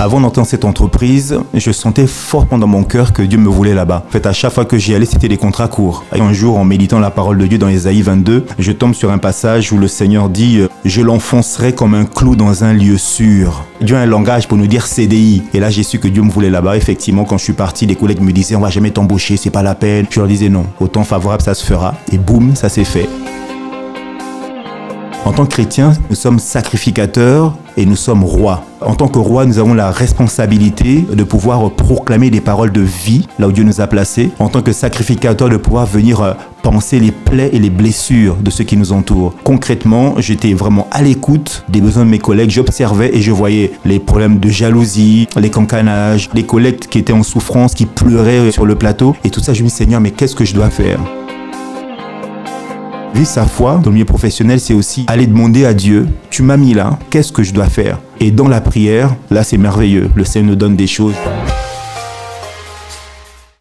Avant d'entrer dans cette entreprise, je sentais fortement dans mon cœur que Dieu me voulait là-bas. En fait, à chaque fois que j'y allais, c'était des contrats courts. Et un jour, en méditant la parole de Dieu dans Ésaïe 22, je tombe sur un passage où le Seigneur dit euh, Je l'enfoncerai comme un clou dans un lieu sûr. Dieu a un langage pour nous dire CDI. Et là, j'ai su que Dieu me voulait là-bas. Effectivement, quand je suis parti, les collègues me disaient On va jamais t'embaucher, c'est pas la peine. Je leur disais non, autant favorable, ça se fera. Et boum, ça s'est fait. En tant que chrétiens, nous sommes sacrificateurs et nous sommes rois. En tant que rois, nous avons la responsabilité de pouvoir proclamer des paroles de vie là où Dieu nous a placés. En tant que sacrificateurs, de pouvoir venir euh, penser les plaies et les blessures de ceux qui nous entourent. Concrètement, j'étais vraiment à l'écoute des besoins de mes collègues. J'observais et je voyais les problèmes de jalousie, les cancanages, les collègues qui étaient en souffrance, qui pleuraient sur le plateau. Et tout ça, je me dis, Seigneur, mais qu'est-ce que je dois faire? Vivre sa foi dans le milieu professionnel, c'est aussi aller demander à Dieu, tu m'as mis là, qu'est-ce que je dois faire? Et dans la prière, là c'est merveilleux, le Seigneur nous donne des choses.